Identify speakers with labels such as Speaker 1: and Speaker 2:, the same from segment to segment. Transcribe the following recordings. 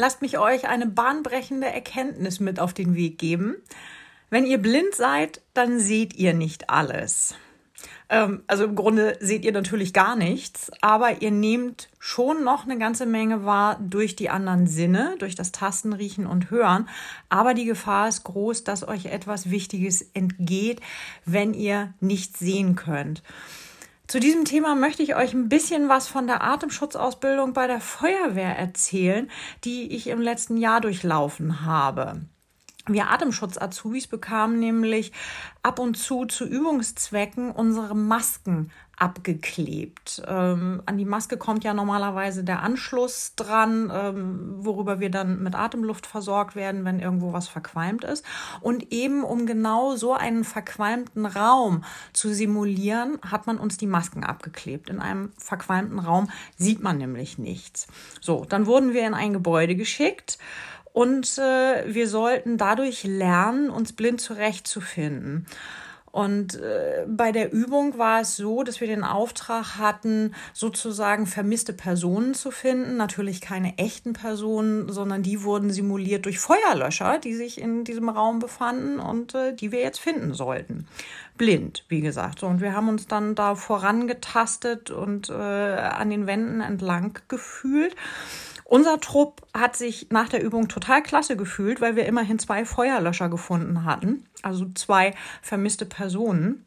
Speaker 1: Lasst mich euch eine bahnbrechende Erkenntnis mit auf den Weg geben. Wenn ihr blind seid, dann seht ihr nicht alles. Ähm, also im Grunde seht ihr natürlich gar nichts, aber ihr nehmt schon noch eine ganze Menge wahr durch die anderen Sinne, durch das Tasten, Riechen und Hören. Aber die Gefahr ist groß, dass euch etwas Wichtiges entgeht, wenn ihr nichts sehen könnt. Zu diesem Thema möchte ich euch ein bisschen was von der Atemschutzausbildung bei der Feuerwehr erzählen, die ich im letzten Jahr durchlaufen habe. Wir Atemschutz-Azubis bekamen nämlich ab und zu zu Übungszwecken unsere Masken abgeklebt. Ähm, an die Maske kommt ja normalerweise der Anschluss dran, ähm, worüber wir dann mit Atemluft versorgt werden, wenn irgendwo was verqualmt ist. Und eben um genau so einen verqualmten Raum zu simulieren, hat man uns die Masken abgeklebt. In einem verqualmten Raum sieht man nämlich nichts. So, dann wurden wir in ein Gebäude geschickt. Und äh, wir sollten dadurch lernen, uns blind zurechtzufinden. Und äh, bei der Übung war es so, dass wir den Auftrag hatten, sozusagen vermisste Personen zu finden. Natürlich keine echten Personen, sondern die wurden simuliert durch Feuerlöscher, die sich in diesem Raum befanden und äh, die wir jetzt finden sollten. Blind, wie gesagt. Und wir haben uns dann da vorangetastet und äh, an den Wänden entlang gefühlt. Unser Trupp hat sich nach der Übung total klasse gefühlt, weil wir immerhin zwei Feuerlöscher gefunden hatten, also zwei vermisste Personen.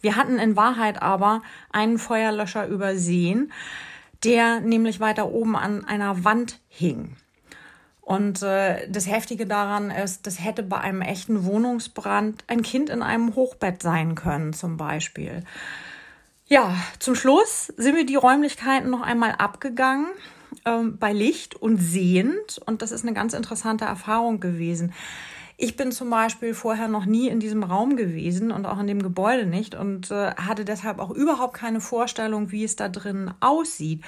Speaker 1: Wir hatten in Wahrheit aber einen Feuerlöscher übersehen, der nämlich weiter oben an einer Wand hing. Und äh, das Heftige daran ist, das hätte bei einem echten Wohnungsbrand ein Kind in einem Hochbett sein können, zum Beispiel. Ja, zum Schluss sind wir die Räumlichkeiten noch einmal abgegangen ähm, bei Licht und sehend. Und das ist eine ganz interessante Erfahrung gewesen. Ich bin zum Beispiel vorher noch nie in diesem Raum gewesen und auch in dem Gebäude nicht und äh, hatte deshalb auch überhaupt keine Vorstellung, wie es da drin aussieht.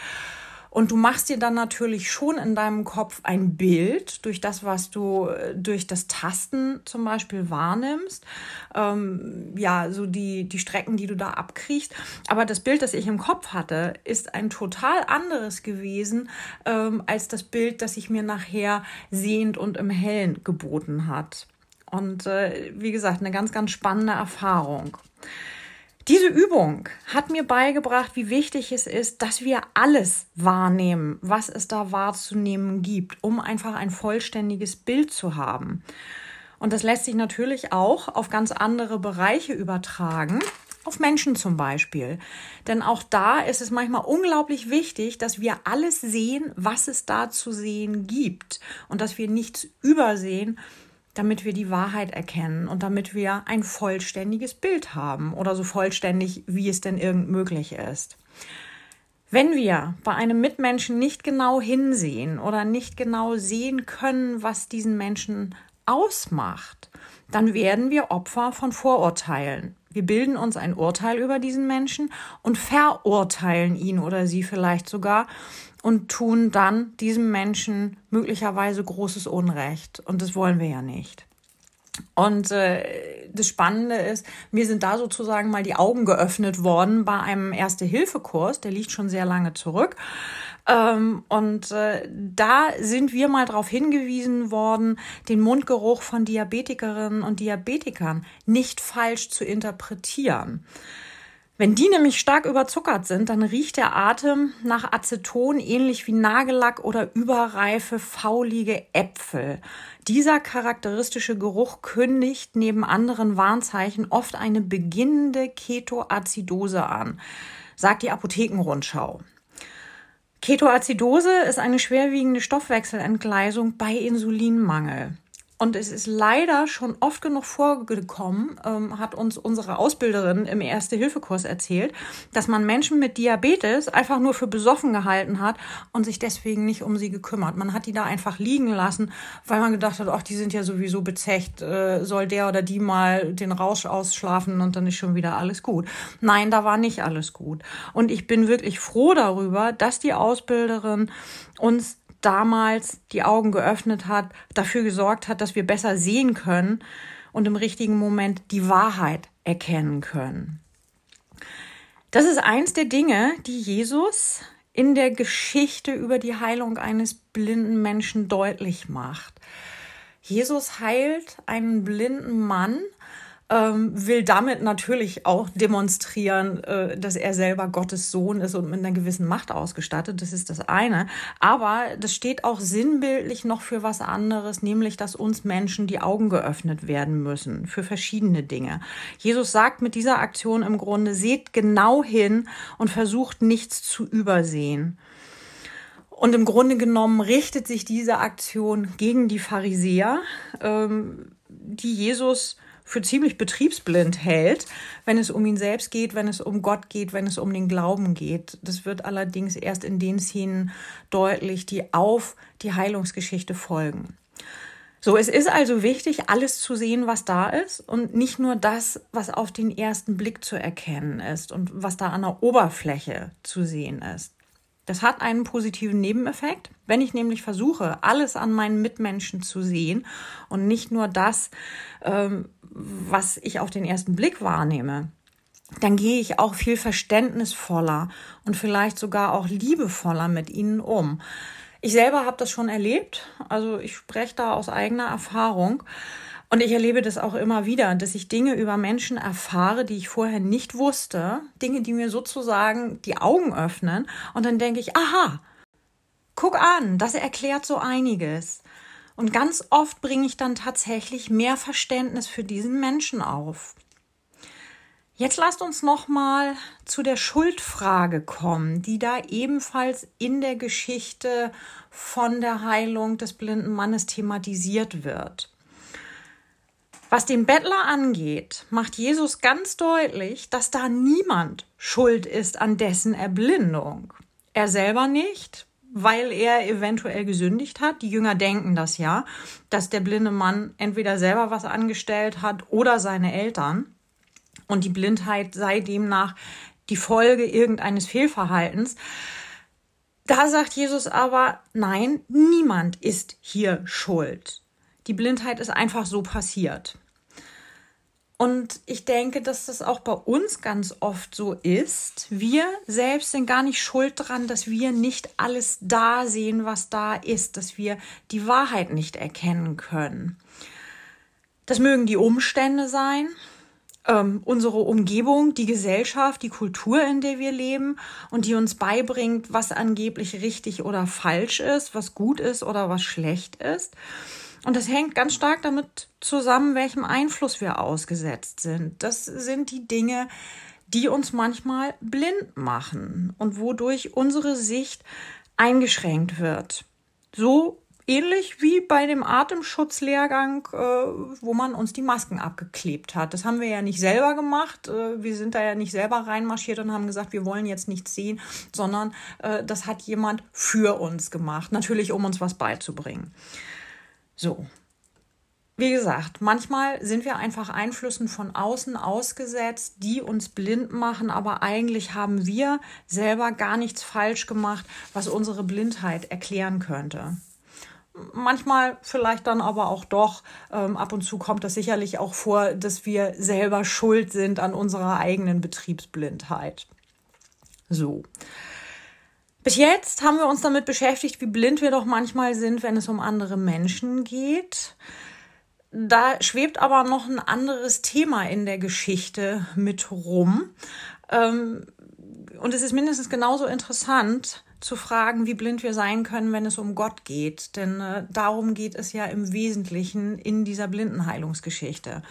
Speaker 1: Und du machst dir dann natürlich schon in deinem Kopf ein Bild durch das, was du äh, durch das Tasten zum Beispiel wahrnimmst. Ähm, ja, so die, die Strecken, die du da abkriegst. Aber das Bild, das ich im Kopf hatte, ist ein total anderes gewesen ähm, als das Bild, das sich mir nachher sehend und im Hellen geboten hat. Und äh, wie gesagt, eine ganz, ganz spannende Erfahrung. Diese Übung hat mir beigebracht, wie wichtig es ist, dass wir alles wahrnehmen, was es da wahrzunehmen gibt, um einfach ein vollständiges Bild zu haben. Und das lässt sich natürlich auch auf ganz andere Bereiche übertragen, auf Menschen zum Beispiel. Denn auch da ist es manchmal unglaublich wichtig, dass wir alles sehen, was es da zu sehen gibt und dass wir nichts übersehen, damit wir die Wahrheit erkennen und damit wir ein vollständiges Bild haben oder so vollständig, wie es denn irgend möglich ist. Wenn wir bei einem Mitmenschen nicht genau hinsehen oder nicht genau sehen können, was diesen Menschen ausmacht, dann werden wir Opfer von Vorurteilen. Wir bilden uns ein Urteil über diesen Menschen und verurteilen ihn oder sie vielleicht sogar und tun dann diesem Menschen möglicherweise großes Unrecht. Und das wollen wir ja nicht. Und äh, das Spannende ist, mir sind da sozusagen mal die Augen geöffnet worden bei einem Erste-Hilfe-Kurs, der liegt schon sehr lange zurück. Ähm, und äh, da sind wir mal darauf hingewiesen worden, den Mundgeruch von Diabetikerinnen und Diabetikern nicht falsch zu interpretieren. Wenn die nämlich stark überzuckert sind, dann riecht der Atem nach Aceton ähnlich wie Nagellack oder überreife, faulige Äpfel. Dieser charakteristische Geruch kündigt neben anderen Warnzeichen oft eine beginnende Ketoazidose an, sagt die Apothekenrundschau. Ketoazidose ist eine schwerwiegende Stoffwechselentgleisung bei Insulinmangel. Und es ist leider schon oft genug vorgekommen, ähm, hat uns unsere Ausbilderin im Erste-Hilfe-Kurs erzählt, dass man Menschen mit Diabetes einfach nur für besoffen gehalten hat und sich deswegen nicht um sie gekümmert. Man hat die da einfach liegen lassen, weil man gedacht hat, ach, die sind ja sowieso bezecht, äh, soll der oder die mal den Rausch ausschlafen und dann ist schon wieder alles gut. Nein, da war nicht alles gut. Und ich bin wirklich froh darüber, dass die Ausbilderin uns damals die Augen geöffnet hat, dafür gesorgt hat, dass wir besser sehen können und im richtigen Moment die Wahrheit erkennen können. Das ist eins der Dinge, die Jesus in der Geschichte über die Heilung eines blinden Menschen deutlich macht. Jesus heilt einen blinden Mann ähm, will damit natürlich auch demonstrieren, äh, dass er selber Gottes Sohn ist und mit einer gewissen Macht ausgestattet. Das ist das eine. Aber das steht auch sinnbildlich noch für was anderes, nämlich, dass uns Menschen die Augen geöffnet werden müssen für verschiedene Dinge. Jesus sagt mit dieser Aktion im Grunde, seht genau hin und versucht nichts zu übersehen. Und im Grunde genommen richtet sich diese Aktion gegen die Pharisäer, ähm, die Jesus für ziemlich betriebsblind hält, wenn es um ihn selbst geht, wenn es um Gott geht, wenn es um den Glauben geht. Das wird allerdings erst in den Szenen deutlich, die auf die Heilungsgeschichte folgen. So, es ist also wichtig, alles zu sehen, was da ist und nicht nur das, was auf den ersten Blick zu erkennen ist und was da an der Oberfläche zu sehen ist. Das hat einen positiven Nebeneffekt. Wenn ich nämlich versuche, alles an meinen Mitmenschen zu sehen und nicht nur das, ähm, was ich auf den ersten Blick wahrnehme, dann gehe ich auch viel verständnisvoller und vielleicht sogar auch liebevoller mit ihnen um. Ich selber habe das schon erlebt, also ich spreche da aus eigener Erfahrung. Und ich erlebe das auch immer wieder, dass ich Dinge über Menschen erfahre, die ich vorher nicht wusste, Dinge, die mir sozusagen die Augen öffnen. Und dann denke ich, aha, guck an, das erklärt so einiges. Und ganz oft bringe ich dann tatsächlich mehr Verständnis für diesen Menschen auf. Jetzt lasst uns noch mal zu der Schuldfrage kommen, die da ebenfalls in der Geschichte von der Heilung des blinden Mannes thematisiert wird. Was den Bettler angeht, macht Jesus ganz deutlich, dass da niemand schuld ist an dessen Erblindung. Er selber nicht, weil er eventuell gesündigt hat. Die Jünger denken das ja, dass der blinde Mann entweder selber was angestellt hat oder seine Eltern. Und die Blindheit sei demnach die Folge irgendeines Fehlverhaltens. Da sagt Jesus aber, nein, niemand ist hier schuld. Die Blindheit ist einfach so passiert. Und ich denke, dass das auch bei uns ganz oft so ist. Wir selbst sind gar nicht schuld dran, dass wir nicht alles da sehen, was da ist, dass wir die Wahrheit nicht erkennen können. Das mögen die Umstände sein, ähm, unsere Umgebung, die Gesellschaft, die Kultur, in der wir leben und die uns beibringt, was angeblich richtig oder falsch ist, was gut ist oder was schlecht ist. Und das hängt ganz stark damit zusammen, welchem Einfluss wir ausgesetzt sind. Das sind die Dinge, die uns manchmal blind machen und wodurch unsere Sicht eingeschränkt wird. So ähnlich wie bei dem Atemschutzlehrgang, äh, wo man uns die Masken abgeklebt hat. Das haben wir ja nicht selber gemacht. Äh, wir sind da ja nicht selber reinmarschiert und haben gesagt, wir wollen jetzt nichts sehen, sondern äh, das hat jemand für uns gemacht. Natürlich, um uns was beizubringen. So. Wie gesagt, manchmal sind wir einfach Einflüssen von außen ausgesetzt, die uns blind machen, aber eigentlich haben wir selber gar nichts falsch gemacht, was unsere Blindheit erklären könnte. Manchmal vielleicht dann aber auch doch. Ähm, ab und zu kommt das sicherlich auch vor, dass wir selber schuld sind an unserer eigenen Betriebsblindheit. So. Bis jetzt haben wir uns damit beschäftigt, wie blind wir doch manchmal sind, wenn es um andere Menschen geht. Da schwebt aber noch ein anderes Thema in der Geschichte mit rum. Ähm, und es ist mindestens genauso interessant zu fragen, wie blind wir sein können, wenn es um Gott geht. Denn äh, darum geht es ja im Wesentlichen in dieser Blindenheilungsgeschichte.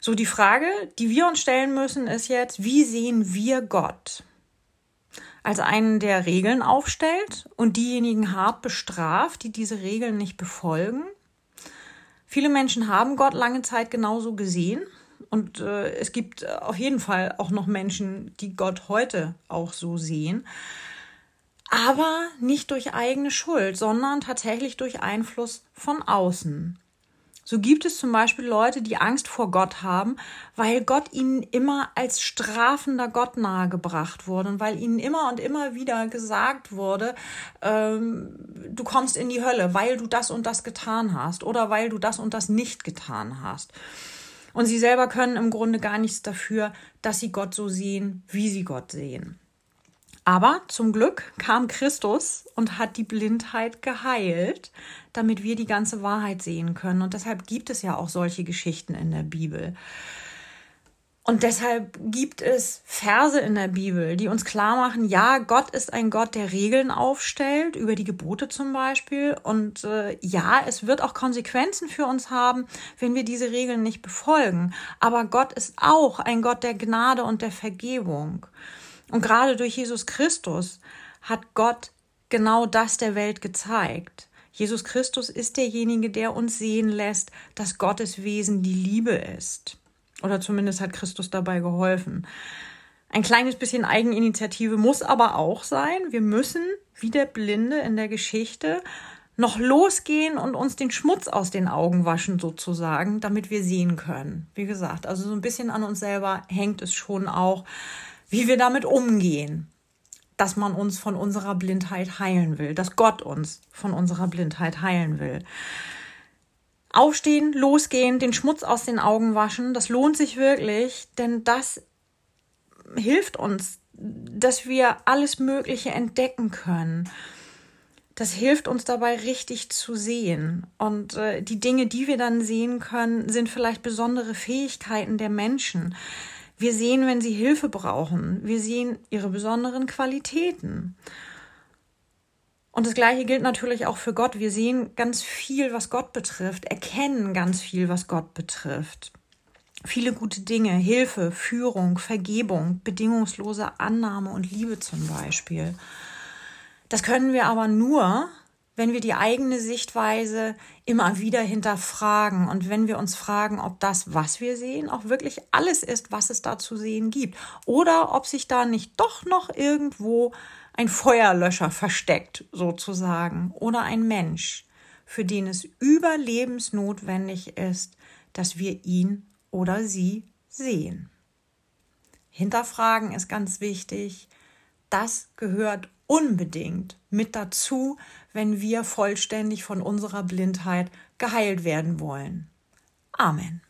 Speaker 1: So, die Frage, die wir uns stellen müssen, ist jetzt, wie sehen wir Gott? als einen, der Regeln aufstellt und diejenigen hart bestraft, die diese Regeln nicht befolgen. Viele Menschen haben Gott lange Zeit genauso gesehen und äh, es gibt auf jeden Fall auch noch Menschen, die Gott heute auch so sehen. Aber nicht durch eigene Schuld, sondern tatsächlich durch Einfluss von außen. So gibt es zum Beispiel Leute, die Angst vor Gott haben, weil Gott ihnen immer als strafender Gott nahegebracht wurde und weil ihnen immer und immer wieder gesagt wurde, ähm, du kommst in die Hölle, weil du das und das getan hast oder weil du das und das nicht getan hast. Und sie selber können im Grunde gar nichts dafür, dass sie Gott so sehen, wie sie Gott sehen. Aber zum Glück kam Christus und hat die Blindheit geheilt, damit wir die ganze Wahrheit sehen können. Und deshalb gibt es ja auch solche Geschichten in der Bibel. Und deshalb gibt es Verse in der Bibel, die uns klar machen, ja, Gott ist ein Gott, der Regeln aufstellt, über die Gebote zum Beispiel. Und äh, ja, es wird auch Konsequenzen für uns haben, wenn wir diese Regeln nicht befolgen. Aber Gott ist auch ein Gott der Gnade und der Vergebung. Und gerade durch Jesus Christus hat Gott genau das der Welt gezeigt. Jesus Christus ist derjenige, der uns sehen lässt, dass Gottes Wesen die Liebe ist. Oder zumindest hat Christus dabei geholfen. Ein kleines bisschen Eigeninitiative muss aber auch sein. Wir müssen, wie der Blinde in der Geschichte, noch losgehen und uns den Schmutz aus den Augen waschen, sozusagen, damit wir sehen können. Wie gesagt, also so ein bisschen an uns selber hängt es schon auch, wie wir damit umgehen, dass man uns von unserer Blindheit heilen will, dass Gott uns von unserer Blindheit heilen will. Aufstehen, losgehen, den Schmutz aus den Augen waschen, das lohnt sich wirklich, denn das hilft uns, dass wir alles Mögliche entdecken können. Das hilft uns dabei, richtig zu sehen. Und äh, die Dinge, die wir dann sehen können, sind vielleicht besondere Fähigkeiten der Menschen. Wir sehen, wenn sie Hilfe brauchen. Wir sehen ihre besonderen Qualitäten. Und das Gleiche gilt natürlich auch für Gott. Wir sehen ganz viel, was Gott betrifft, erkennen ganz viel, was Gott betrifft. Viele gute Dinge, Hilfe, Führung, Vergebung, bedingungslose Annahme und Liebe zum Beispiel. Das können wir aber nur, wenn wir die eigene Sichtweise immer wieder hinterfragen und wenn wir uns fragen, ob das, was wir sehen, auch wirklich alles ist, was es da zu sehen gibt. Oder ob sich da nicht doch noch irgendwo ein Feuerlöscher versteckt, sozusagen, oder ein Mensch, für den es überlebensnotwendig ist, dass wir ihn oder sie sehen. Hinterfragen ist ganz wichtig. Das gehört unbedingt mit dazu, wenn wir vollständig von unserer Blindheit geheilt werden wollen. Amen.